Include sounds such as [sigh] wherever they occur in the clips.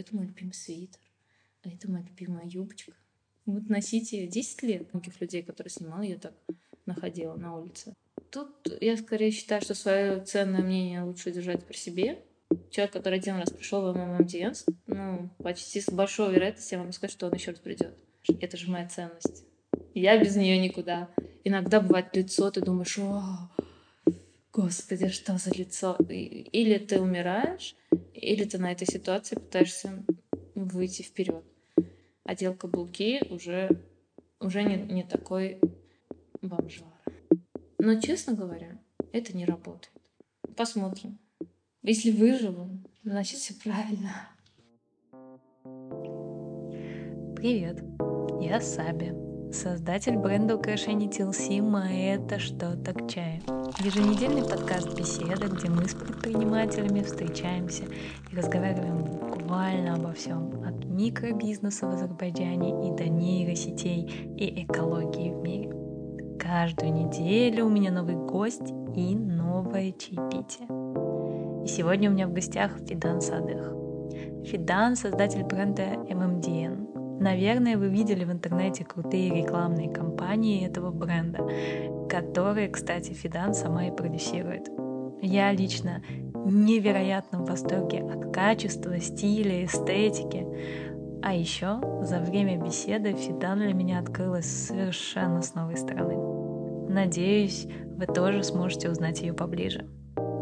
Это мой любимый свитер, а это моя любимая юбочка. Вот носить ее 10 лет. Многих людей, которые снимала, я так находила на улице. Тут я скорее считаю, что свое ценное мнение лучше держать при себе. Человек, который один раз пришел в МММДН, ну, почти с большой вероятностью я могу сказать, что он еще раз придет. Это же моя ценность. Я без нее никуда. Иногда бывает лицо, ты думаешь, о, господи, что за лицо? Или ты умираешь, или ты на этой ситуации пытаешься выйти вперед. Одел каблуки уже, уже не, не такой бомжар. Но, честно говоря, это не работает. Посмотрим. Если выживу, значит все правильно. Привет, я Саби, создатель бренда украшений TLC «Ма это что-то к чаю». Еженедельный подкаст «Беседа», где мы с предпринимателями встречаемся и разговариваем буквально обо всем, от микробизнеса в Азербайджане и до нейросетей и экологии в мире. Каждую неделю у меня новый гость и новое чаепитие. И сегодня у меня в гостях Фидан Садых. Фидан — создатель бренда MMDN. Наверное, вы видели в интернете крутые рекламные кампании этого бренда, которые, кстати, Фидан сама и продюсирует. Я лично в восторге от качества, стиля, эстетики. А еще за время беседы Фидан для меня открылась совершенно с новой стороны. Надеюсь, вы тоже сможете узнать ее поближе.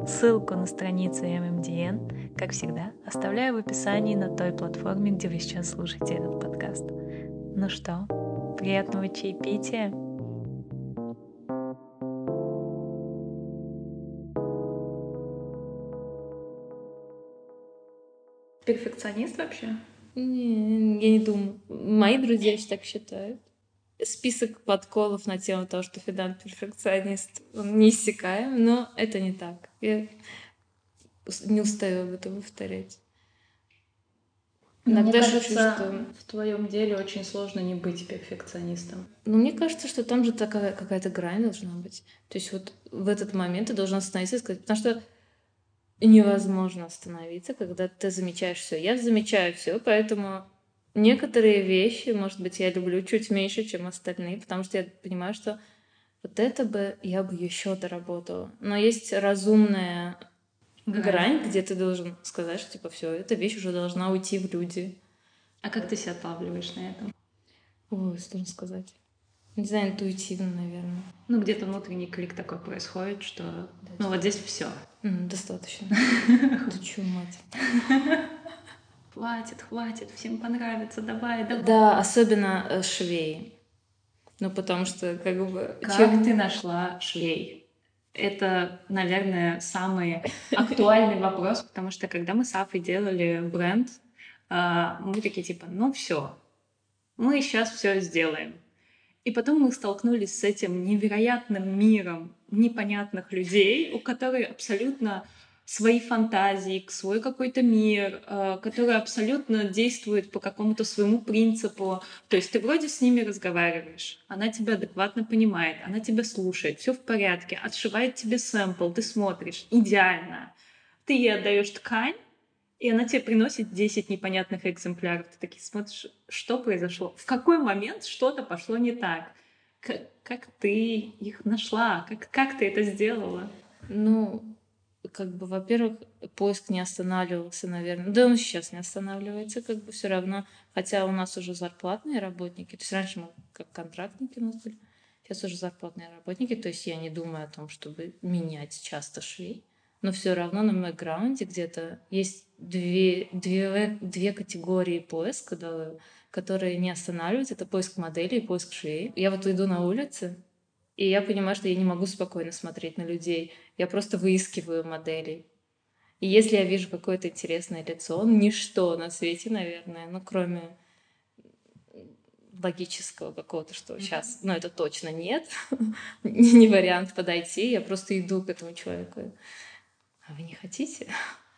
Ссылку на страницу MMDN, как всегда, оставляю в описании на той платформе, где вы сейчас слушаете этот подкаст. Ну что, приятного чаепития! Перфекционист вообще? Не, я не думаю. Мои друзья так считают список подколов на тему того, что Федан перфекционист, он неиссякаем, но это не так. Я не устаю об этом повторять. Иногда мне кажется, что... в твоем деле очень сложно не быть перфекционистом. Ну, мне кажется, что там же такая какая-то грань должна быть. То есть вот в этот момент ты должен остановиться и сказать, потому что невозможно остановиться, когда ты замечаешь все. Я замечаю все, поэтому Некоторые вещи, может быть, я люблю чуть меньше, чем остальные, потому что я понимаю, что вот это бы я бы еще доработала. Но есть разумная грань, грань где ты должен сказать, что типа все, эта вещь уже должна уйти в люди. А как ты себя отлавливаешь на этом? Ой, сложно сказать. Не знаю, интуитивно, наверное. Ну, где-то внутренний клик такой происходит, что да, ну вот здесь все. Достаточно. [laughs] Да чё, мать [laughs] хватит, хватит, всем понравится, давай, давай. Да, особенно э, швей. Ну, потому что как бы... Как чем... ты нашла швей? Это, наверное, самый актуальный вопрос, потому что когда мы с Афой делали бренд, а, мы такие типа, ну все, мы сейчас все сделаем. И потом мы столкнулись с этим невероятным миром непонятных людей, у которых абсолютно свои фантазии, свой какой-то мир, э, который абсолютно действует по какому-то своему принципу. То есть ты вроде с ними разговариваешь, она тебя адекватно понимает, она тебя слушает, все в порядке, отшивает тебе сэмпл, ты смотришь, идеально. Ты ей отдаешь ткань, и она тебе приносит 10 непонятных экземпляров. Ты такие смотришь, что произошло, в какой момент что-то пошло не так. Как, как ты их нашла? Как, как ты это сделала? Ну, как бы, во-первых, поиск не останавливался, наверное. Да он сейчас не останавливается, как бы все равно. Хотя у нас уже зарплатные работники. То есть раньше мы как контрактники у нас были. Сейчас уже зарплатные работники. То есть я не думаю о том, чтобы менять часто швей. Но все равно на бэкграунде где-то есть две, две, две категории поиска, которые не останавливаются. Это поиск модели и поиск швей. Я вот иду на улице, и я понимаю, что я не могу спокойно смотреть на людей. Я просто выискиваю моделей. И если я вижу какое-то интересное лицо, ничто на свете, наверное, ну, кроме логического какого-то, что сейчас, ну, это точно нет, [laughs] не вариант подойти, я просто иду к этому человеку. А вы не хотите?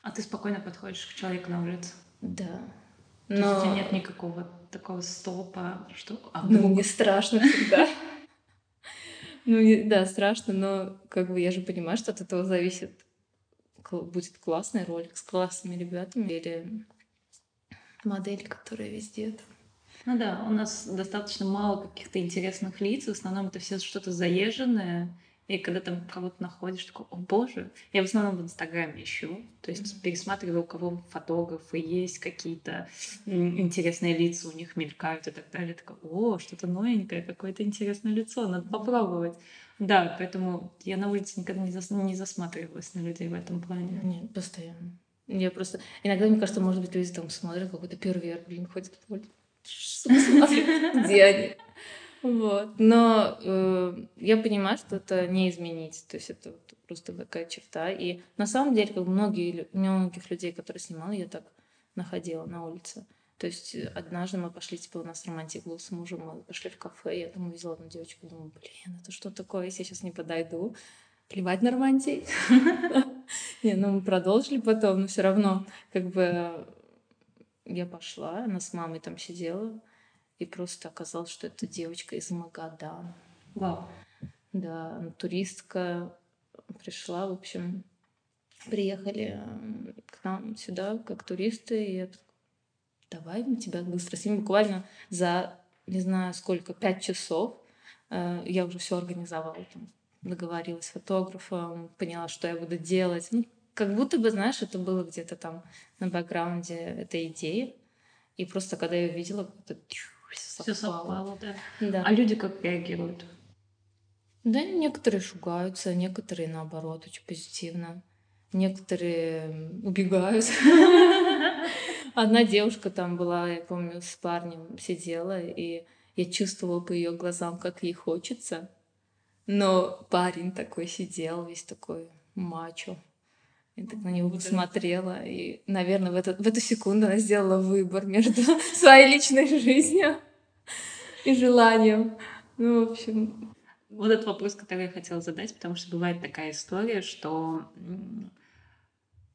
А ты спокойно подходишь к человеку на улице? Да. Но... То есть у тебя нет никакого такого стопа, что... А. Ну, мне страшно всегда. [laughs] Ну, да, страшно, но как бы я же понимаю, что от этого зависит, будет классный ролик с классными ребятами или модель, которая везде. Ну да, у нас достаточно мало каких-то интересных лиц, в основном это все что-то заезженное, и когда там кого-то находишь, такой, о боже, я в основном в Инстаграме ищу, то есть mm-hmm. пересматриваю, у кого фотографы есть, какие-то интересные лица у них мелькают и так далее. Такой, о, что-то новенькое, какое-то интересное лицо, надо попробовать. Да, поэтому я на улице никогда не, зас... не засматривалась на людей в этом плане. Нет, постоянно. Я просто... Иногда, мне кажется, может быть, люди там смотрят, какой-то первый блин, ходит по улице. Где они. Вот. Но э, я понимаю, что это не изменить. То есть это просто такая черта. И на самом деле, как многие, многих людей, которые снимала, я так находила на улице. То есть однажды мы пошли, типа, у нас романтик был с мужем, мы пошли в кафе, я там увидела одну девочку, думаю, блин, это что такое, если я сейчас не подойду? Плевать на романтик. [laughs] Не, ну мы продолжили потом, но все равно, как бы, я пошла, она с мамой там сидела, и просто оказалось, что это девочка из Магадана. Вау. Да, туристка пришла, в общем, приехали к нам сюда как туристы, и я так, давай мы тебя быстро снимем. Буквально за, не знаю сколько, пять часов э, я уже все организовала, там, договорилась с фотографом, поняла, что я буду делать. Ну, как будто бы, знаешь, это было где-то там на бэкграунде этой идеи. И просто когда я увидела, это все совпало, да. да. А люди как реагируют? Да, некоторые шугаются, некоторые наоборот очень позитивно, некоторые убегают. [laughs] Одна девушка там была, я помню, с парнем сидела, и я чувствовала по ее глазам, как ей хочется. Но парень такой сидел, весь такой мачо. Я так на него посмотрела, и, наверное, в, этот, в эту секунду она сделала выбор между [laughs] своей личной жизнью и желанием. Ну, в общем... Вот этот вопрос, который я хотела задать, потому что бывает такая история, что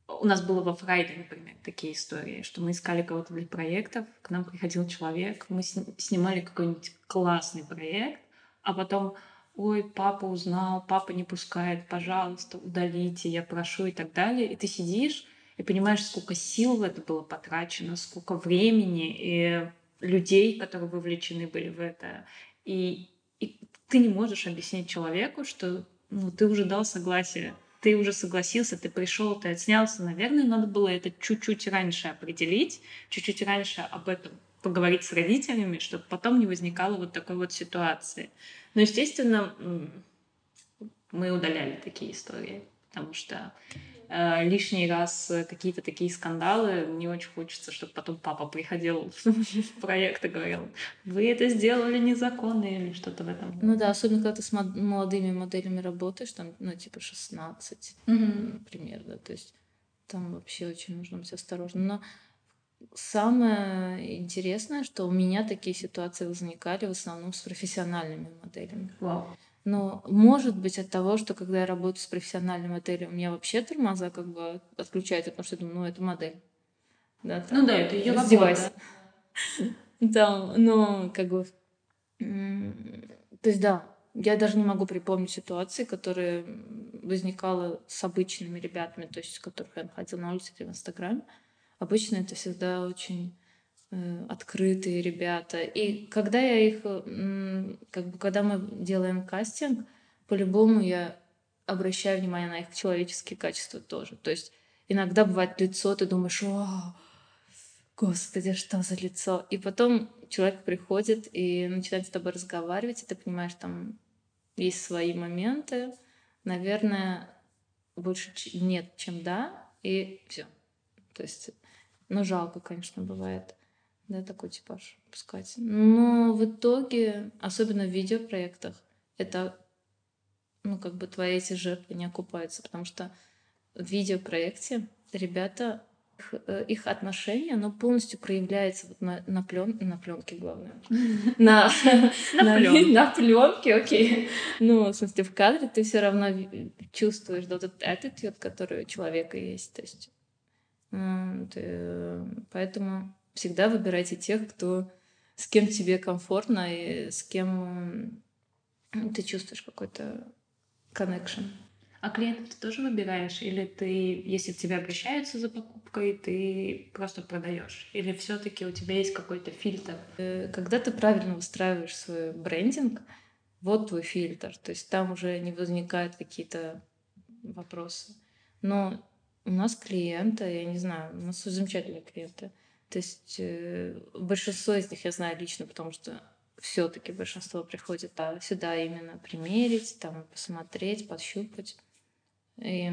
у нас было во Фрайде, например, такие истории, что мы искали кого-то для проектов, к нам приходил человек, мы снимали какой-нибудь классный проект, а потом ой, папа узнал, папа не пускает, пожалуйста, удалите, я прошу и так далее. И ты сидишь и понимаешь, сколько сил в это было потрачено, сколько времени и людей, которые вовлечены были в это. И, и ты не можешь объяснить человеку, что ну, ты уже дал согласие, ты уже согласился, ты пришел, ты отснялся. Наверное, надо было это чуть-чуть раньше определить, чуть-чуть раньше об этом поговорить с родителями, чтобы потом не возникало вот такой вот ситуации. Но, естественно, мы удаляли такие истории, потому что э, лишний раз какие-то такие скандалы, не очень хочется, чтобы потом папа приходил [laughs] в проект и говорил, вы это сделали незаконно или что-то в этом. Ну да, особенно когда ты с молодыми моделями работаешь, там, ну, типа 16, например, да, то есть там вообще очень нужно быть осторожным. Но Самое интересное, что у меня такие ситуации возникали в основном с профессиональными моделями. Вау. Но может быть от того, что когда я работаю с профессиональной моделью, у меня вообще тормоза как бы отключаются, потому что я думаю, ну это модель. Да, там, ну да, это ее работа. Да, [laughs] но как бы... То есть да, я даже не могу припомнить ситуации, которые возникала с обычными ребятами, то есть с которых я находила на улице или в Инстаграме. Обычно это всегда очень э, открытые ребята. И когда я их, как бы, когда мы делаем кастинг, по-любому я обращаю внимание на их человеческие качества тоже. То есть иногда бывает лицо, ты думаешь, о, господи, что за лицо? И потом человек приходит и начинает с тобой разговаривать, и ты понимаешь, там есть свои моменты. Наверное, больше нет, чем да, и все. То есть ну, жалко, конечно, бывает, да, такой типаж пускать. Но в итоге, особенно в видеопроектах, это, ну, как бы твои эти жертвы не окупаются, потому что в видеопроекте ребята их, э, их отношение, оно полностью проявляется вот на, на, плен, на пленке, главное. На, на, на пленке, окей. Ну, в смысле, в кадре ты все равно чувствуешь вот этот attitude, который у человека есть. То есть Поэтому всегда выбирайте тех, кто с кем тебе комфортно и с кем ты чувствуешь какой-то connection. А клиентов ты тоже выбираешь? Или ты, если к тебе обращаются за покупкой, ты просто продаешь? Или все-таки у тебя есть какой-то фильтр? Э, когда ты правильно выстраиваешь свой брендинг, вот твой фильтр. То есть там уже не возникают какие-то вопросы. Но у нас клиенты, я не знаю, у нас замечательные клиенты. То есть э, большинство из них я знаю лично, потому что все-таки большинство приходит а, сюда именно примерить, там посмотреть, пощупать. И,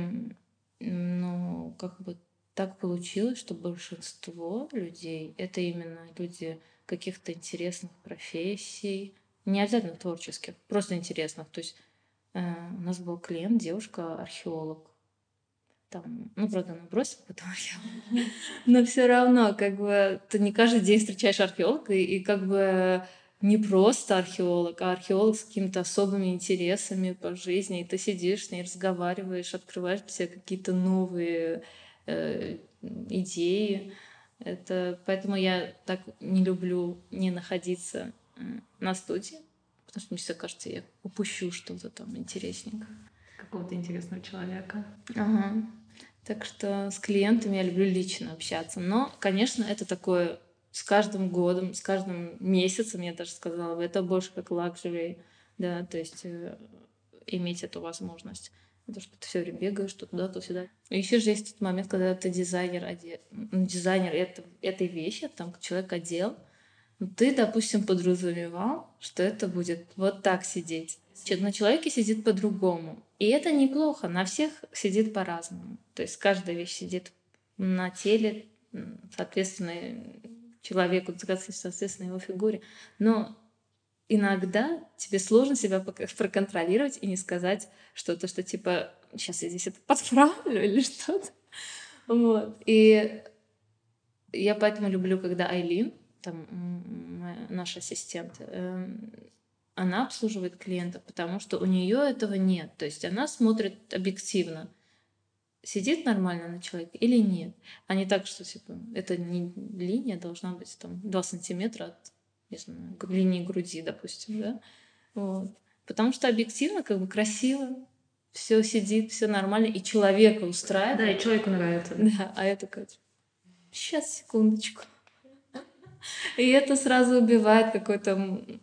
ну, как бы так получилось, что большинство людей это именно люди каких-то интересных профессий, не обязательно творческих, просто интересных. То есть э, у нас был клиент, девушка, археолог. Там, ну, правда, она бросила потом археолог. [laughs] Но все равно, как бы, ты не каждый день встречаешь археолога, и, и как бы не просто археолог, а археолог с какими-то особыми интересами по жизни. И ты сидишь с ней, разговариваешь, открываешь себя какие-то новые э, идеи. Это поэтому я так не люблю не находиться на студии, потому что мне всегда кажется, я упущу что-то там интересненькое. Какого-то интересного человека. Ага. Так что с клиентами я люблю лично общаться. Но, конечно, это такое с каждым годом, с каждым месяцем, я даже сказала бы, это больше как luxury, да, то есть э, иметь эту возможность. Потому что ты все время бегаешь то туда, то сюда. Еще же есть тот момент, когда ты дизайнер, оде... Ну, дизайнер это, этой вещи, там человек одел, ты, допустим, подразумевал, что это будет вот так сидеть. На человеке сидит по-другому. И это неплохо, на всех сидит по-разному. То есть каждая вещь сидит на теле, соответственно, человеку, соответственно, его фигуре. Но иногда тебе сложно себя [laughs] проконтролировать и не сказать что-то, что типа сейчас я здесь это подправлю [laughs] или что-то. Вот. И я поэтому люблю, когда Айлин, там наш ассистент, эм, она обслуживает клиента, потому что у нее этого нет. То есть она смотрит объективно сидит нормально на человеке или нет. А не так, что типа эта не линия должна быть там 2 сантиметра от не знаю, линии груди, допустим, да. Вот. Потому что объективно как бы красиво, все сидит, все нормально, и человека устраивает. Да, и человеку нравится. Да, а я такая, сейчас, секундочку. [laughs] И это сразу убивает какой-то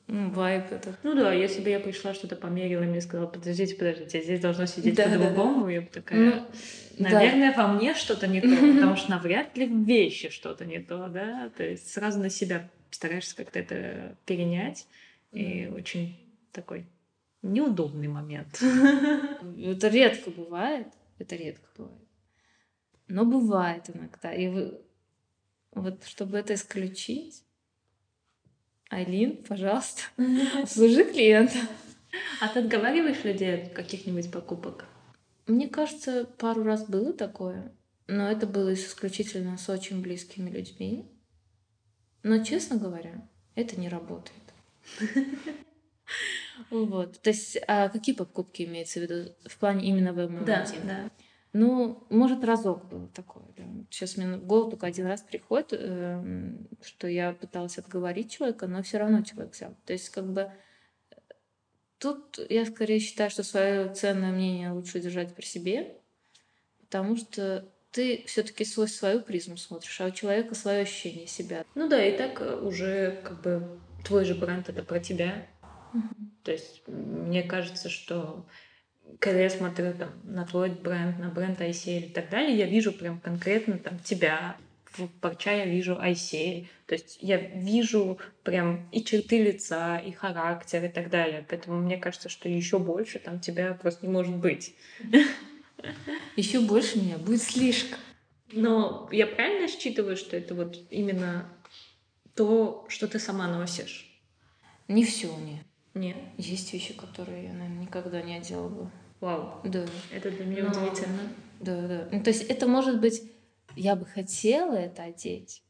ну, вайп. Этот. Ну да, если бы я пришла, что-то померила, и мне сказала, подождите, подождите, здесь должно сидеть да, по-другому, да, да. я бы такая, ну, наверное, да. во мне что-то не то, потому [laughs] что навряд ли в вещи что-то не то, да, то есть сразу на себя стараешься как-то это перенять, и очень такой неудобный момент. [laughs] Это редко бывает, это редко бывает. Но бывает иногда. И вот чтобы это исключить, Айлин, пожалуйста, [laughs] [laughs] служи клиента. А ты отговариваешь людей от каких-нибудь покупок? Мне кажется, пару раз было такое, но это было исключительно с очень близкими людьми. Но, честно говоря, это не работает. [laughs] Вот. То есть, а какие покупки имеется в виду в плане именно в Да, да. Ну, может, разок было такое. Да. Сейчас мне в голову только один раз приходит, э, что я пыталась отговорить человека, но все равно человек взял. То есть, как бы тут я скорее считаю, что свое ценное мнение лучше держать при себе, потому что ты все-таки свой свою призму смотришь, а у человека свое ощущение себя. Ну да, и так э, уже как бы твой же бренд это про тебя. Угу. То есть мне кажется, что когда я смотрю там, на твой бренд, на бренд ICL и так далее, я вижу прям конкретно там тебя. В парча я вижу ICL. То есть я вижу прям и черты лица, и характер и так далее. Поэтому мне кажется, что еще больше там тебя просто не может быть. [laughs] Еще больше меня будет слишком. Но я правильно считываю, что это вот именно то, что ты сама носишь? Не все, нет. Нет. Есть вещи, которые я, наверное, никогда не одела бы. Вау. Да. Это для меня Но... удивительно. Да, да. Ну, то есть это может быть, я бы хотела это одеть,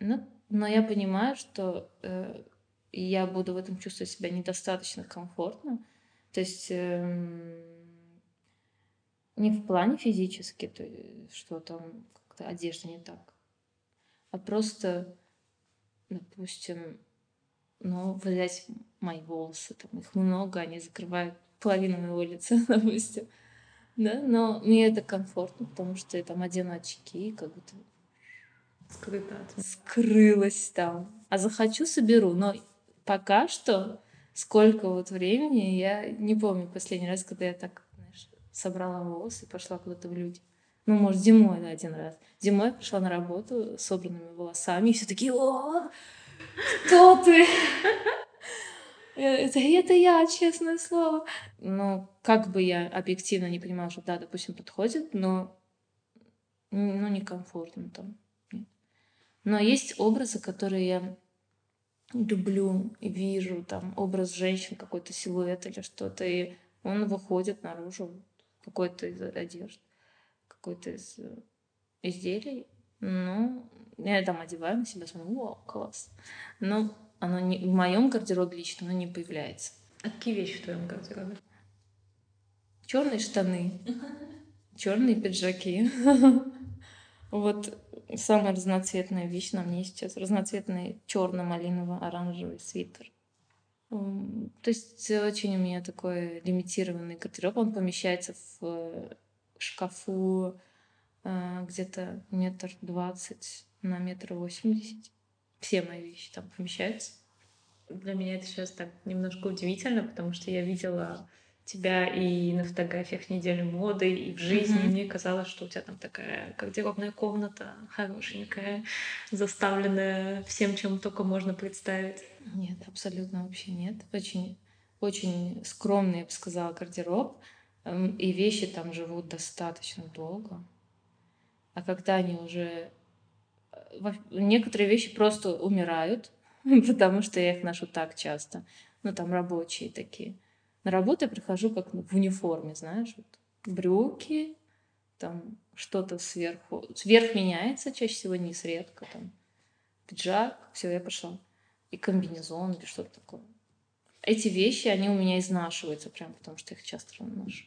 но, но я понимаю, что э, я буду в этом чувствовать себя недостаточно комфортно. То есть э, не в плане физически, то, что там как-то одежда не так, а просто, допустим, ну, взять мои волосы, там их много, они закрывают половину моего лица, [laughs] допустим. Да, но мне это комфортно, потому что я там одену очки, как будто Скрыто от скрылась там. А захочу, соберу. Но пока что, сколько вот времени, я не помню последний раз, когда я так, знаешь, собрала волосы и пошла куда-то в люди. Ну, может, зимой, да, один раз. Зимой я пришла на работу с собранными волосами, и все такие, о, кто ты? Это, это я, честное слово. Но как бы я объективно не понимала, что да, допустим, подходит, но ну, некомфортно там. Но есть образы, которые я люблю и вижу, там, образ женщин, какой-то силуэт или что-то, и он выходит наружу, какой-то из одежды, какой-то из э, изделий. Ну, я там одеваю на себя, смотрю, о, класс. Но оно не, в моем гардеробе лично оно не появляется. А какие вещи в твоем гардеробе? Черные штаны, черные пиджаки. [laughs] Вот самая разноцветная вещь на мне сейчас. Разноцветный черно-малиново-оранжевый свитер. То есть очень у меня такой лимитированный гардероб. Он помещается в э, шкафу э, где-то метр двадцать на метр восемьдесят все мои вещи там помещаются. Для меня это сейчас так немножко удивительно, потому что я видела тебя и на фотографиях недели моды, и в жизни. Mm-hmm. Мне казалось, что у тебя там такая гардеробная комната хорошенькая, заставленная всем, чем только можно представить. Нет, абсолютно вообще нет. Очень, очень скромный, я бы сказала, гардероб. Эм, и вещи там живут достаточно долго. А когда они уже некоторые вещи просто умирают, [laughs] потому что я их ношу так часто. Ну, там рабочие такие. На работу я прихожу как в униформе, знаешь, вот брюки, там что-то сверху. Сверх меняется, чаще всего низ редко, там пиджак, все, я пошла. И комбинезон или что-то такое. Эти вещи, они у меня изнашиваются прям, потому что их часто ношу.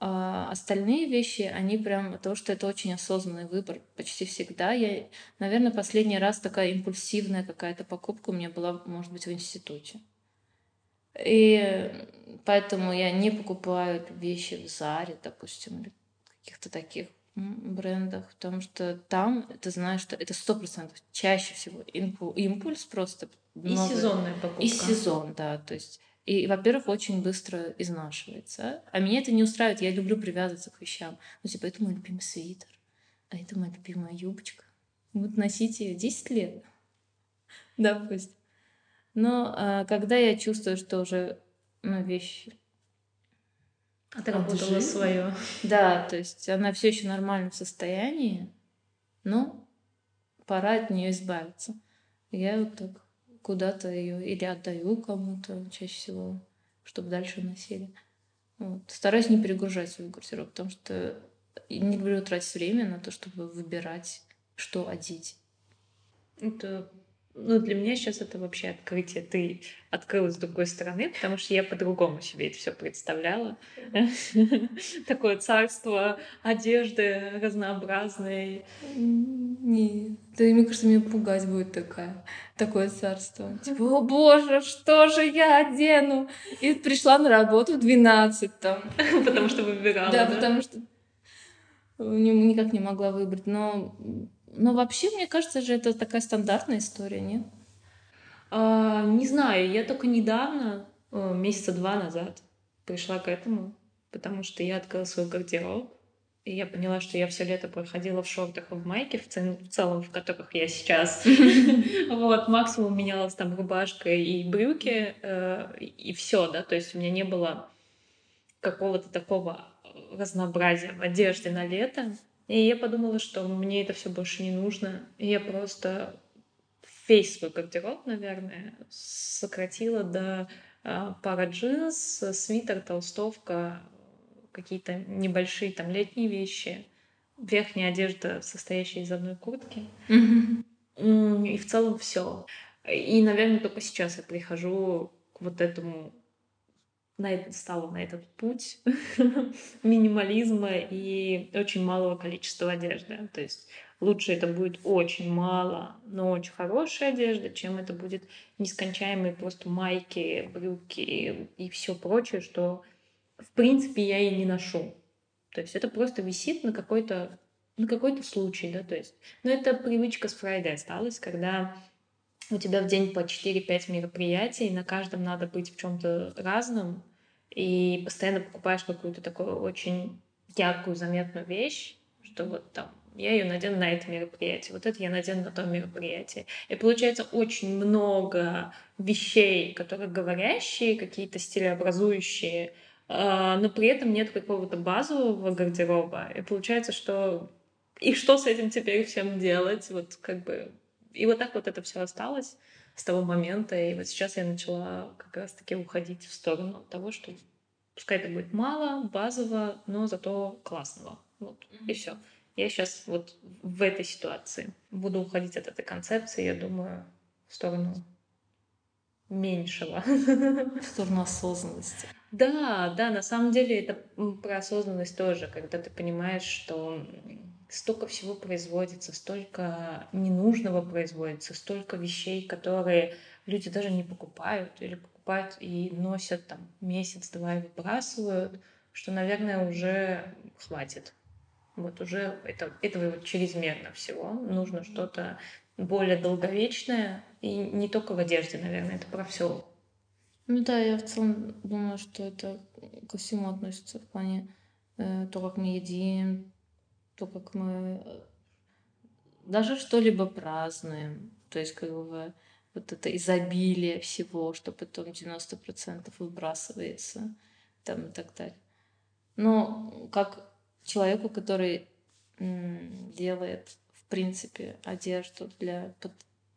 А остальные вещи, они прям, то, что это очень осознанный выбор почти всегда. Я, наверное, последний раз такая импульсивная какая-то покупка у меня была, может быть, в институте. И поэтому я не покупаю вещи в Заре, допустим, или каких-то таких брендах, потому что там ты знаешь, что это сто процентов чаще всего импульс просто. И много... сезонная покупка. И сезон, да, то есть и, во-первых, очень быстро изнашивается. А меня это не устраивает. Я люблю привязываться к вещам. Ну, типа, это мой любимый свитер, а это моя любимая юбочка. Вот носить ее 10 лет, [laughs] допустим. Но а, когда я чувствую, что уже ну, вещь отработала свое. Да, то есть она все еще в нормальном состоянии, но пора от нее избавиться. Я вот так куда-то ее или отдаю кому-то чаще всего, чтобы дальше носили. Вот. Стараюсь не перегружать свой гардероб, потому что не люблю тратить время на то, чтобы выбирать, что одеть. Это ну, для меня сейчас это вообще открытие. Ты открылась с другой стороны, потому что я по-другому себе это все представляла. [laughs] Такое царство одежды разнообразной. Нет, да, мне кажется, меня пугать будет такая, такое царство. Типа, о боже, что же я одену? И пришла на работу в 12 там. [laughs] Потому что выбирала, Да, потому что никак не могла выбрать. Но но вообще, мне кажется же, это такая стандартная история, нет? А, не знаю, я только недавно, месяца два назад, пришла к этому, потому что я открыла свой гардероб, и я поняла, что я все лето проходила в шортах и в майке, в, цел, в целом, в которых я сейчас. [laughs] Вот, максимум менялась там рубашка и брюки, э, и все, да, то есть у меня не было какого-то такого разнообразия в одежде на лето. И я подумала, что мне это все больше не нужно. И я просто весь свой гардероб, наверное, сократила до э, пара джинс, свитер, толстовка, какие-то небольшие там летние вещи, верхняя одежда, состоящая из одной куртки. Mm-hmm. И в целом все. И, наверное, только сейчас я прихожу к вот этому на стала на этот путь [laughs] минимализма и очень малого количества одежды. То есть лучше это будет очень мало, но очень хорошая одежда, чем это будет нескончаемые просто майки, брюки и все прочее, что в принципе я и не ношу. То есть это просто висит на какой-то на какой-то случай, да, то есть. Но это привычка с Friday осталась, когда у тебя в день по 4-5 мероприятий, на каждом надо быть в чем-то разном, и постоянно покупаешь какую-то такую очень яркую, заметную вещь, что вот там я ее надену на это мероприятие, вот это я надену на то мероприятие. И получается очень много вещей, которые говорящие, какие-то стилеобразующие, а, но при этом нет какого-то базового гардероба. И получается, что и что с этим теперь всем делать? Вот как бы... И вот так вот это все осталось с того момента. И вот сейчас я начала как раз-таки уходить в сторону того, что пускай это будет мало, базово, но зато классного. Вот, и все. Я сейчас вот в этой ситуации буду уходить от этой концепции, я думаю, в сторону меньшего. В сторону осознанности. Да, да, на самом деле это про осознанность тоже, когда ты понимаешь, что столько всего производится, столько ненужного производится, столько вещей, которые люди даже не покупают или покупают и носят там месяц-два и выбрасывают, что, наверное, уже хватит. Вот уже это, этого вот чрезмерно всего. Нужно что-то более долговечное. И не только в одежде, наверное, это про все. Ну да, я в целом думаю, что это ко всему относится в плане э, то, как мы едим, то, как мы э, даже что-либо празднуем. То есть, как бы вот это изобилие всего, что потом 90% выбрасывается там и так далее. Но как человеку, который делает, в принципе, одежду для,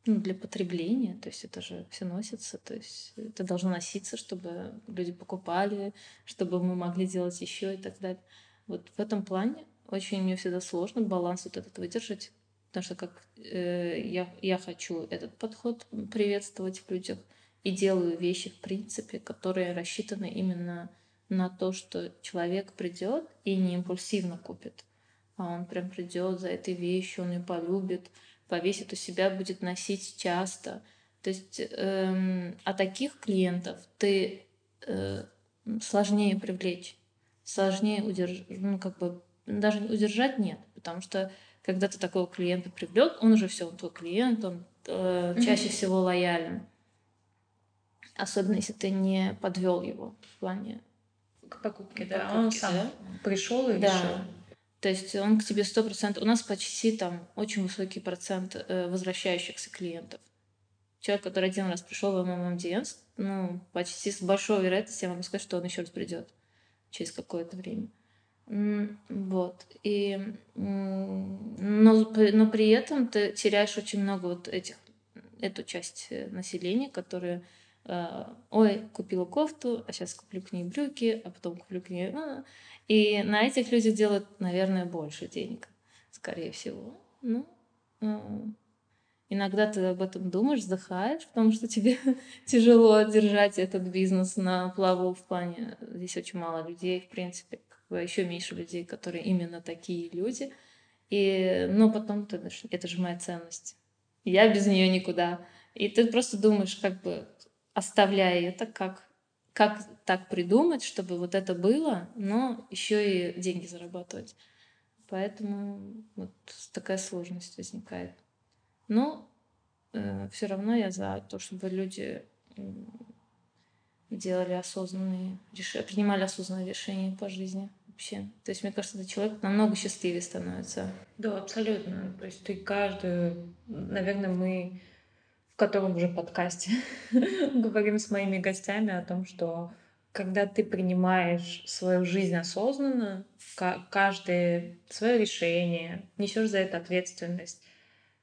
ну, для потребления, то есть это же все носится, то есть это должно носиться, чтобы люди покупали, чтобы мы могли делать еще и так далее. Вот в этом плане очень мне всегда сложно баланс вот этот выдержать, потому что как э, я, я хочу этот подход приветствовать в людях и делаю вещи, в принципе, которые рассчитаны именно на то, что человек придет и не импульсивно купит, а он прям придет за этой вещью, он ее полюбит, повесит у себя, будет носить часто. То есть эм, а таких клиентов ты э, сложнее привлечь, сложнее удержать, ну как бы даже удержать нет, потому что когда ты такого клиента привлек, он уже все, он твой клиент, он э, чаще всего лоялен. Особенно если ты не подвел его в плане к покупке, да. Покупке, он сам да? пришел и да. решил. То есть он к тебе сто процентов. У нас почти там очень высокий процент э, возвращающихся клиентов. Человек, который один раз пришел в МММДНС, ну, почти с большой вероятностью я могу сказать, что он еще раз придет через какое-то время. Вот. И, но, но при этом ты теряешь очень много вот этих, эту часть э, населения, которые Э, ой, купила кофту, а сейчас куплю к ней брюки, а потом куплю к ней... Ну, и на этих людях делают, наверное, больше денег, скорее всего. Ну, э, иногда ты об этом думаешь, вздыхаешь, потому что тебе [laughs] тяжело держать этот бизнес на плаву в плане... Здесь очень мало людей, в принципе, еще меньше людей, которые именно такие люди. И, но потом ты, это же моя ценность. Я без нее никуда. И ты просто думаешь, как бы, оставляя это, как, как так придумать, чтобы вот это было, но еще и деньги зарабатывать. Поэтому вот такая сложность возникает. Но э, все равно я за то, чтобы люди делали осознанные решения, принимали осознанные решения по жизни вообще. То есть, мне кажется, этот человек намного счастливее становится. Да, абсолютно. То есть ты каждую, наверное, мы котором уже подкасте [laughs] говорим с моими гостями о том, что когда ты принимаешь свою жизнь осознанно, каждое свое решение, несешь за это ответственность,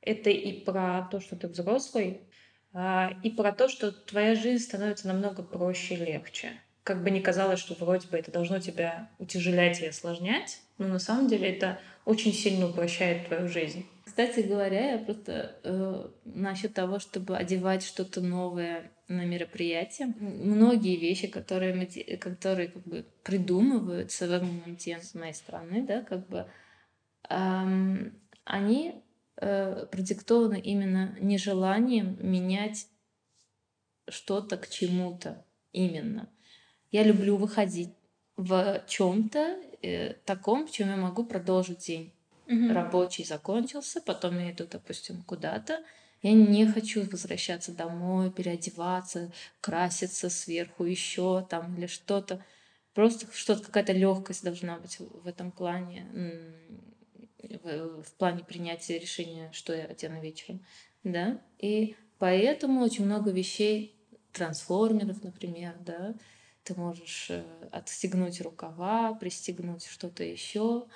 это и про то, что ты взрослый, а, и про то, что твоя жизнь становится намного проще и легче. Как бы ни казалось, что вроде бы это должно тебя утяжелять и осложнять, но на самом деле это очень сильно упрощает твою жизнь. Кстати говоря, я просто э, насчет того, чтобы одевать что-то новое на мероприятие. Многие вещи, которые, мы, которые как бы придумываются в моменте с моей стороны, да, как бы эм, они э, продиктованы именно нежеланием менять что-то к чему-то именно. Я люблю выходить в чем-то э, таком, в чем я могу продолжить день. Мгм. Рабочий закончился, потом я иду, допустим, куда-то. Я не хочу возвращаться домой, переодеваться, краситься сверху еще там или что-то. Просто что-то, какая-то легкость должна быть в этом плане, в плане принятия решения, что я одену вечером. Да? И поэтому очень много вещей, трансформеров, например, да, ты можешь э, отстегнуть рукава, пристегнуть что-то еще.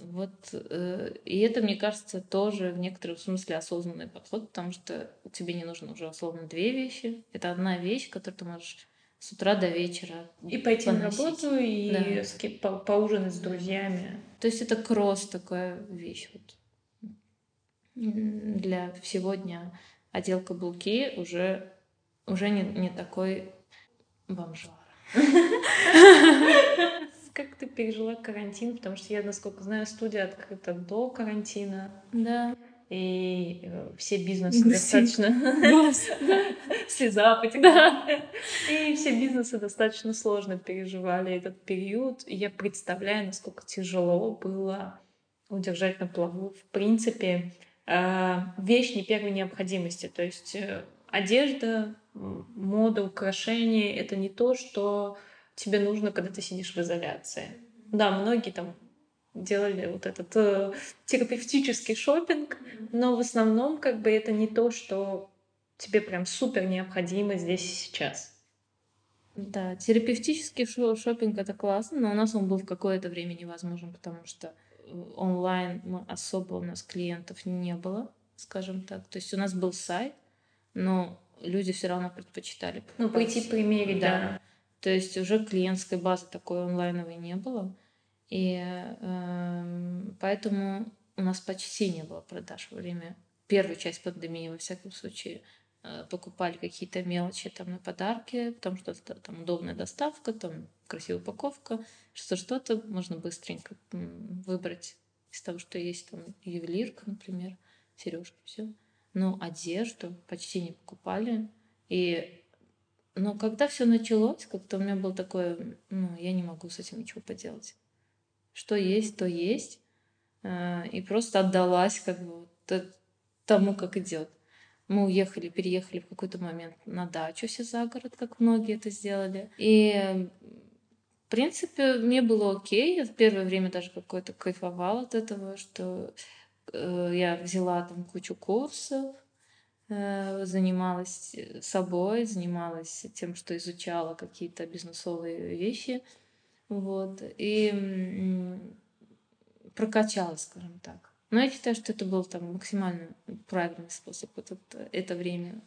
Вот, э, и это, мне кажется, тоже в некотором смысле осознанный подход, потому что тебе не нужно уже условно две вещи. Это одна вещь, которую ты можешь с утра до вечера И пойти на поносить. работу, и Да. с по- поужинать с друзьями. То есть это кросс такая вещь вот. Для всего дня. Одел каблуки уже, уже не, не такой бомжара. [laughs] Как ты пережила карантин? Потому что я, насколько знаю, студия открыта до карантина, Да. и э, все бизнесы [laughs] Да, достаточно... Слеза потекла. И все бизнесы достаточно сложно переживали этот период. И я представляю, насколько тяжело было удержать на плаву. В принципе, э, вещь не первой необходимости. То есть э, одежда, мода, украшения — это не то, что тебе нужно, когда ты сидишь в изоляции. Да, многие там делали вот этот э, терапевтический шопинг, но в основном как бы это не то, что тебе прям супер необходимо здесь и сейчас. Да, терапевтический шо- шопинг это классно, но у нас он был в какое-то время невозможен, потому что э, онлайн мы особо у нас клиентов не было, скажем так. То есть у нас был сайт, но люди все равно предпочитали Ну, прийти примерить, да. Да. То есть уже клиентской базы такой онлайновой не было. И эм, поэтому у нас почти не было продаж во время первой части пандемии, во всяком случае. Э, Покупали какие-то мелочи там на подарки, потому что там удобная доставка, там красивая упаковка, что что-то можно быстренько выбрать из того, что есть там ювелирка, например, сережки, все. Но одежду почти не покупали. И но когда все началось, как-то у меня было такое, ну, я не могу с этим ничего поделать. Что есть, то есть. Э, И просто отдалась как бы тому, как идет. Мы уехали, переехали в какой-то момент на дачу все за город, как многие это сделали. И, в принципе, мне было окей. Я в первое время даже какое-то кайфовала от этого, что я взяла там кучу курсов, э, занималась э, собой, занималась тем, что изучала какие-то бизнесовые вещи. Вот. И м, прокачалась, скажем так. Но я считаю, что это был там максимально правильный способ вот это, это время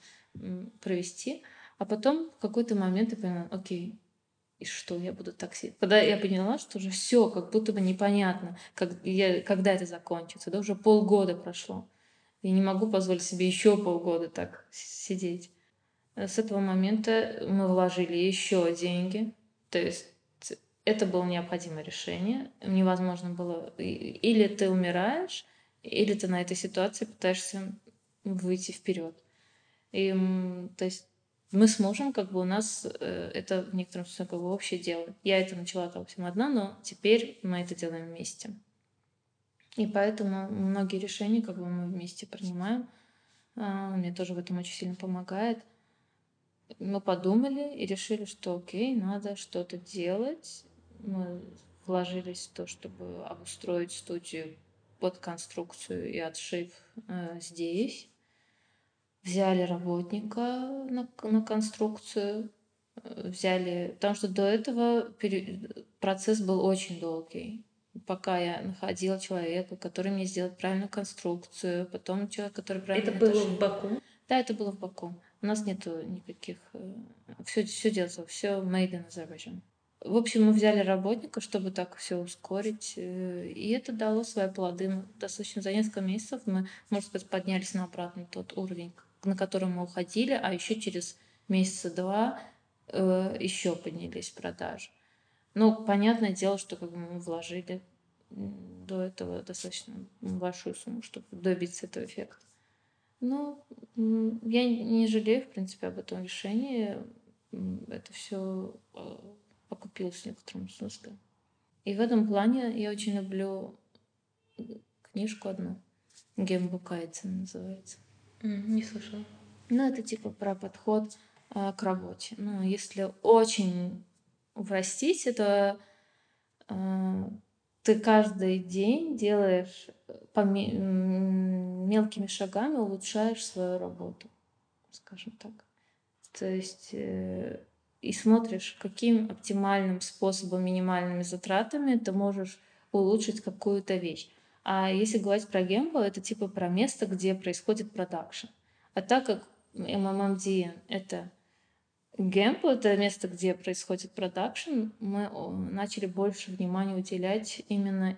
провести. А потом в какой-то момент я поняла, окей, и что я буду так сидеть? Когда я поняла, что уже все как будто бы непонятно, как я, когда это закончится, да, уже полгода прошло. Я не могу позволить себе еще полгода так сидеть. С этого момента мы вложили еще деньги. То есть это было необходимое решение. Невозможно было... Или ты умираешь, или ты на этой ситуации пытаешься выйти вперед. И, то есть мы с мужем, как бы у нас э, это в некотором смысле как бы общее дело. Я это начала, допустим, одна, но теперь мы это делаем вместе. И поэтому многие решения как бы мы вместе принимаем. А, Он мне тоже в этом очень сильно помогает. Мы подумали и решили, что окей, надо что-то делать. Мы вложились в то, чтобы обустроить студию под конструкцию и отшив э, здесь. Взяли работника на, на конструкцию, э, взяли, потому что до этого процесс был очень долгий. Пока я находила человека, который мне сделает правильную конструкцию, потом человек, который правильно Это было в Баку. Да, это было в Баку. У нас нету никаких... Все, все делается, все made in Azerbaijan. В общем, мы взяли работника, чтобы так все ускорить. э, И это дало свои плоды. Достаточно за несколько месяцев мы, можно сказать, поднялись на обратный тот уровень, на который мы уходили, а еще через месяца два еще поднялись продажи. Ну, понятное дело, что как бы мы вложили до этого достаточно большую сумму, чтобы добиться этого эффекта. Ну, я не жалею, в принципе, об этом решении. Это все окупилось в некотором смысле. И в этом плане я очень люблю книжку одну. Гембукайцы называется. Не слышала. Ну, это типа про подход э, к работе. Ну, если очень упростить, это э, ты каждый день делаешь по мелкими шагами улучшаешь свою работу, скажем так. То есть э, и смотришь, каким оптимальным способом, минимальными затратами ты можешь улучшить какую-то вещь. А если говорить про гембо, это типа про место, где происходит продакшн. А так как MMMDN — это гембо, это место, где происходит продакшн, мы начали больше внимания уделять именно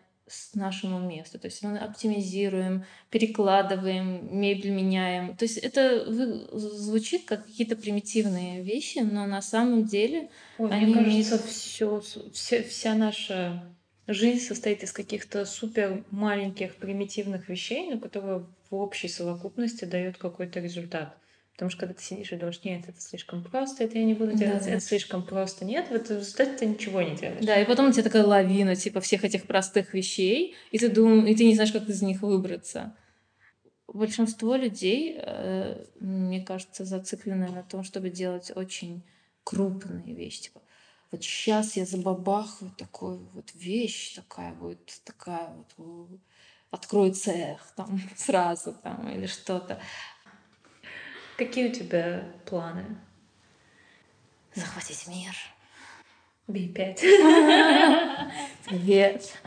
нашему месту. То есть мы оптимизируем, перекладываем, мебель меняем. То есть это звучит как какие-то примитивные вещи, но на самом деле Ой, они... Мне кажется, все, вся, вся наша жизнь состоит из каких-то супер маленьких примитивных вещей, но которые в общей совокупности дают какой-то результат. Потому что когда ты сидишь и думаешь, нет, это слишком просто, это я не буду делать, да, это слишком просто, нет, в результате ты ничего не делаешь. Да, и потом у тебя такая лавина, типа, всех этих простых вещей, и ты думаешь, и ты не знаешь, как из них выбраться. Большинство людей, э, мне кажется, зациклены на том, чтобы делать очень крупные вещи, типа, вот сейчас я забабахаю такую вот вещь, такая вот, такая вот, открою цех там [laughs] сразу там или что-то. Какие у тебя планы? Захватить мир. Би-5. [laughs] Привет.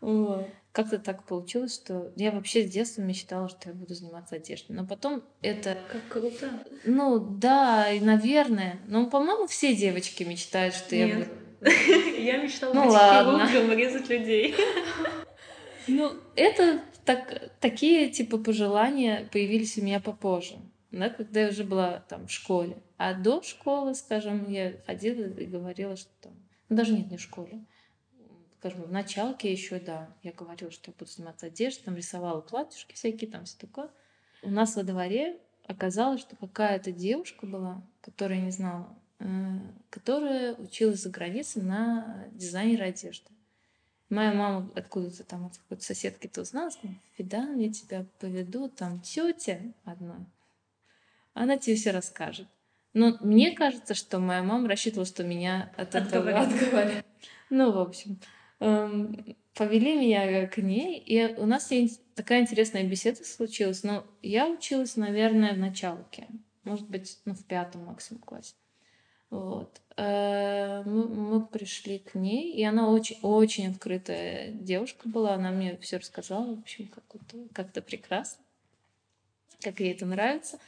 Вот как-то так получилось, что я вообще с детства мечтала, что я буду заниматься одеждой. Но потом это... Как круто. Ну, да, и, наверное. Но, по-моему, все девочки мечтают, что Нет. я буду... [laughs] Я мечтала ну, быть ладно. хирургом резать людей. [laughs] Ну, это так, такие, типа, пожелания появились у меня попозже, да, когда я уже была там в школе. А до школы, скажем, я ходила и говорила, что там... Ну, даже нет, не в школе скажем, в началке еще, да, я говорила, что я буду заниматься одеждой, там рисовала платьюшки всякие, там все такое. У нас во дворе оказалось, что какая-то девушка была, которая не знала, э, которая училась за границей на дизайнера одежды. Моя мама откуда-то там от какой-то соседки-то узнала, сказала, Фидан, я тебя поведу, там тетя одна, она тебе все расскажет. Но мне кажется, что моя мама рассчитывала, что меня от этого отговорят. Ну, в общем. Эм, повели меня к ней, и у нас такая интересная беседа случилась. Но я училась, наверное, в началке, может быть, ну, в пятом максимум классе. Вот. Э, мы, пришли к ней, и она очень, очень открытая девушка была. Она мне все рассказала, в общем, как-то, как-то прекрасно, как ей это нравится.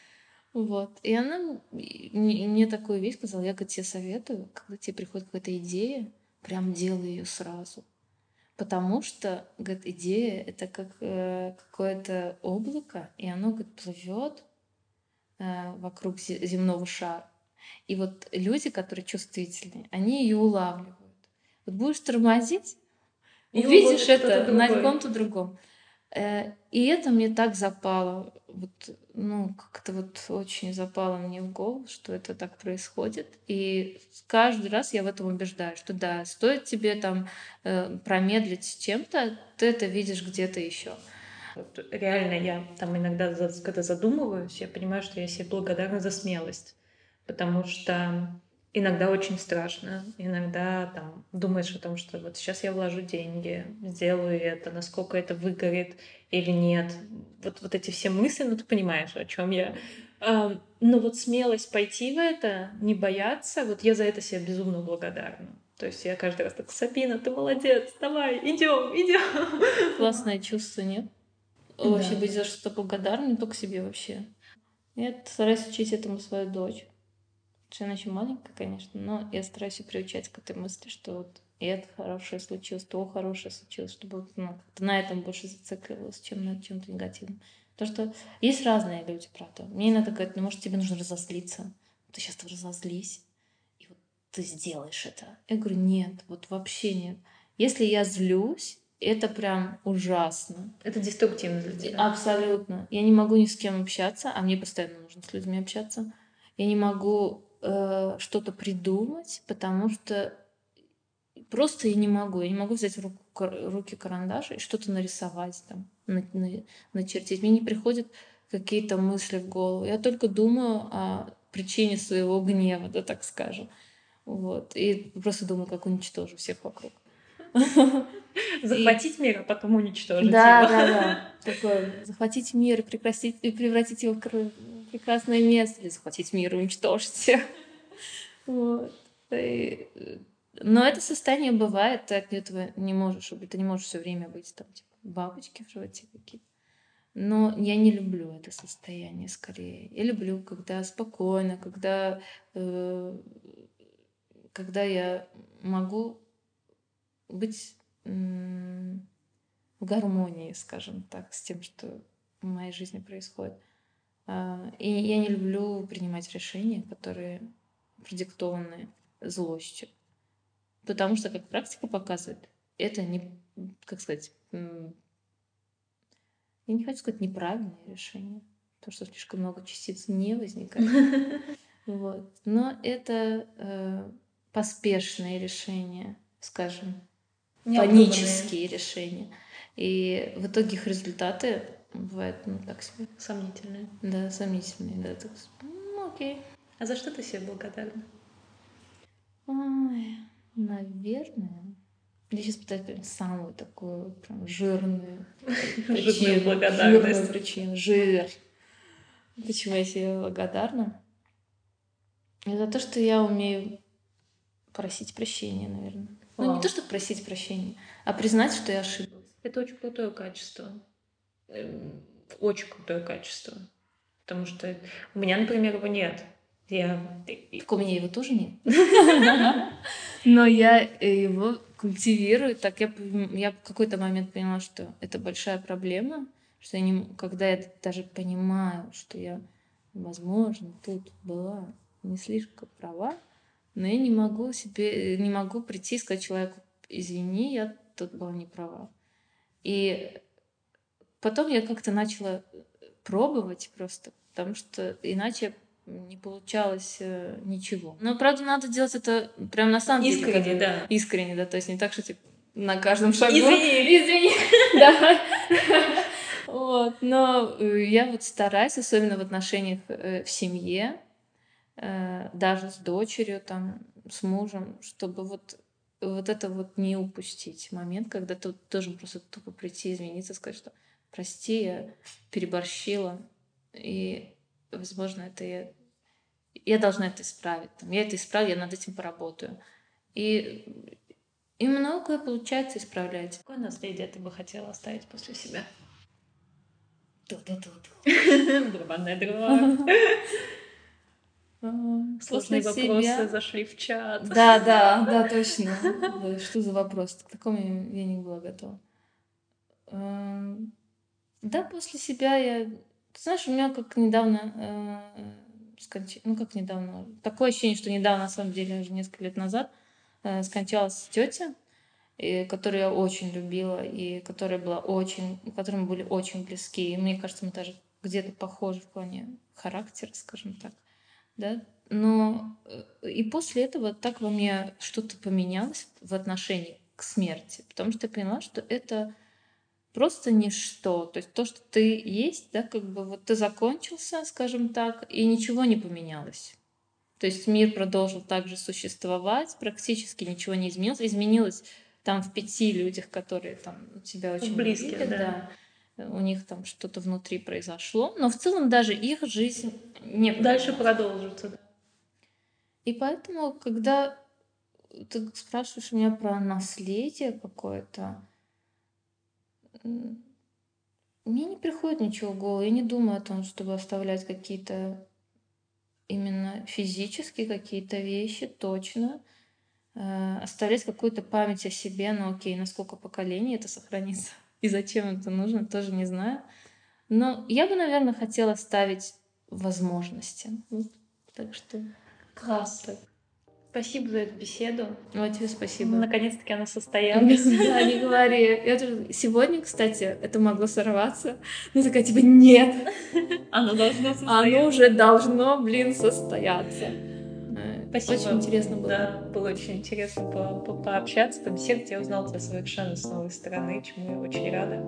Вот. И она мне такую вещь сказала, я тебе советую, когда тебе приходит какая-то идея, прям делай ее сразу. Потому что, говорит, идея это как э, какое-то облако, и оно, говорит, плывет э, вокруг земного шара. И вот люди, которые чувствительные, они ее улавливают. Вот будешь тормозить, увидишь это на каком-то другом. Э, и это мне так запало, вот, ну, как-то вот очень запало мне в голову, что это так происходит. И каждый раз я в этом убеждаюсь, что да, стоит тебе там э, промедлить чем-то, ты это видишь где-то еще. Вот, реально, я там иногда, когда задумываюсь, я понимаю, что я себе благодарна за смелость. Потому что Иногда очень страшно, иногда там думаешь о том, что вот сейчас я вложу деньги, сделаю это, насколько это выгорит или нет. Вот, вот эти все мысли, ну ты понимаешь, о чем я. Но вот смелость пойти в это, не бояться, вот я за это себе безумно благодарна. То есть я каждый раз так, Сабина, ты молодец, давай, идем, идем. Классное чувство, нет? Да. Вообще быть за что-то благодарным, только себе вообще. Я стараюсь учить этому свою дочь. Она еще маленькая, конечно, но я стараюсь ее приучать к этой мысли, что вот и это хорошее случилось, то хорошее случилось, чтобы ну, как-то на этом больше зацикливалась, чем на чем-то негативном. Потому что есть разные люди, правда. Мне иногда говорят, ну, может, тебе нужно разозлиться. Ты сейчас разозлись, и вот ты сделаешь это. Я говорю, нет, вот вообще нет. Если я злюсь, это прям ужасно. Это деструктивно для тебя. Абсолютно. Я не могу ни с кем общаться, а мне постоянно нужно с людьми общаться. Я не могу э, что-то придумать, потому что просто я не могу. Я не могу взять в руку, руки карандаш и что-то нарисовать там, на, на, начертить. Мне не приходят какие-то мысли в голову. Я только думаю о причине своего гнева, да так скажем. Вот. И просто думаю, как уничтожу всех вокруг. [laughs] Захватить мир, а потом уничтожить да, его. Да, да, да. [laughs] Такое, захватить мир и, и превратить его в прекрасное место. Или захватить мир и уничтожить всех. Вот. И... Но это состояние бывает, ты от этого не можешь, ты не можешь все время быть там, типа, бабочки в животе какие-то. Но я не люблю это состояние скорее. Я люблю, когда спокойно, когда, э, когда я могу быть в гармонии, скажем так, с тем, что в моей жизни происходит. А, и я не люблю принимать решения, которые продиктованы злостью. Потому что, как практика показывает, это не, как сказать, я не хочу сказать неправильное решение, потому что слишком много частиц не возникает. [laughs] Вот. Но это э, поспешное решение, скажем, панические решения. И в итоге их результаты бывают, ну, так себе. Сомнительные. Да, сомнительные, да. Так, ну, окей. А за что ты себе благодарна? Ой, наверное. Я сейчас пытаюсь самую такую прям жирную [laughs] причину. благодарность. Причину. Жир. Почему я себе благодарна? И за то, что я умею просить прощения, наверное. Ну, не то, чтобы просить прощения, а признать, что я ошиблась. Это очень крутое качество. Эм, очень крутое качество. Потому что у меня, например, его нет. Я... Так у меня его тоже нет. [laughs] Но я его культивирую. Так я, я в какой-то момент поняла, что это большая проблема, что я не, когда я даже понимаю, что я, возможно, тут была не слишком права, но я не могу себе, не могу прийти и сказать человеку, извини, я тут была не права. И потом я как-то начала пробовать просто, потому что иначе не получалось э, ничего. Но, правда, надо делать это прям на самом деле. Искренне, да. Искренне, да. То есть не так, что типа на каждом шагу. Извини, извини. [laughs] Да. Вот. Но э, я вот стараюсь, особенно в отношениях э, в семье, Э, даже с дочерью, там, с мужем, чтобы вот вот это вот не упустить момент, когда ты должен просто тупо прийти, извиниться, сказать, что прости, я переборщила, и, возможно, это я, я должна это исправить. Там, я это исправлю, я над этим поработаю. И, и многое получается исправлять. Какое наследие ты бы хотела оставить после себя? Барабанная дрова. [laughs] Сложные вопросы зашли в чат. Да, да, да, точно. Что за вопрос? К такому я не была готова. Да, после себя я... Ты знаешь, у меня как недавно... Э, сконч... Ну, как недавно? Такое ощущение, что недавно, на самом деле, уже несколько лет назад э, скончалась тетя, и, которую я очень любила, и которая была очень... которой мы были очень близки. И мне кажется, мы даже где-то похожи в плане характера, скажем так да, но э, и после этого так во мне что-то поменялось в отношении к смерти, потому что я поняла, что это просто ничто. То есть то, что ты есть, да, как бы вот ты закончился, скажем так, и ничего не поменялось. То есть мир продолжил также существовать, практически ничего не изменилось. Изменилось там в пяти людях, которые там тебя очень близкие, да. да. У них там что-то внутри произошло, но в целом даже их жизнь не дальше продолжится. И поэтому, когда ты спрашиваешь меня про наследие какое-то, мне не приходит ничего в голову. Я не думаю о том, чтобы оставлять какие-то именно физические какие-то вещи, точно. Э, оставлять какую-то память о себе, ну окей, на сколько поколений это сохранится и зачем это нужно, тоже не знаю. Но я бы, наверное, хотела ставить возможности. Так что класс. Спасибо за эту беседу. Вот тебе спасибо. Наконец-таки она состоялась. [laughs] Да, не говори. Я сегодня, кстати, это могло сорваться. Но такая, типа, нет. Оно должно состояться. Оно уже должно, блин, состояться. Спасибо. Очень интересно было. Да, было очень интересно по по пообщаться, побеседовать. Я узнала тебя совершенно с новой стороны, чему я очень рада.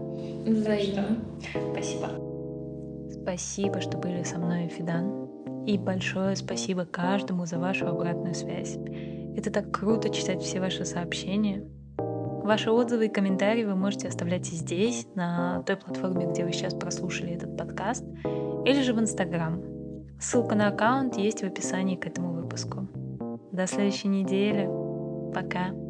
Взаимно. Спасибо. Спасибо, что были со мной, Фидан. И большое спасибо каждому за вашу обратную связь. Это так круто читать все ваши сообщения. Ваши отзывы и комментарии вы можете оставлять и здесь, на той платформе, где вы сейчас прослушали этот подкаст, или же в Инстаграм. Ссылка на аккаунт есть в описании к этому выпуску. До следующей недели. Пока.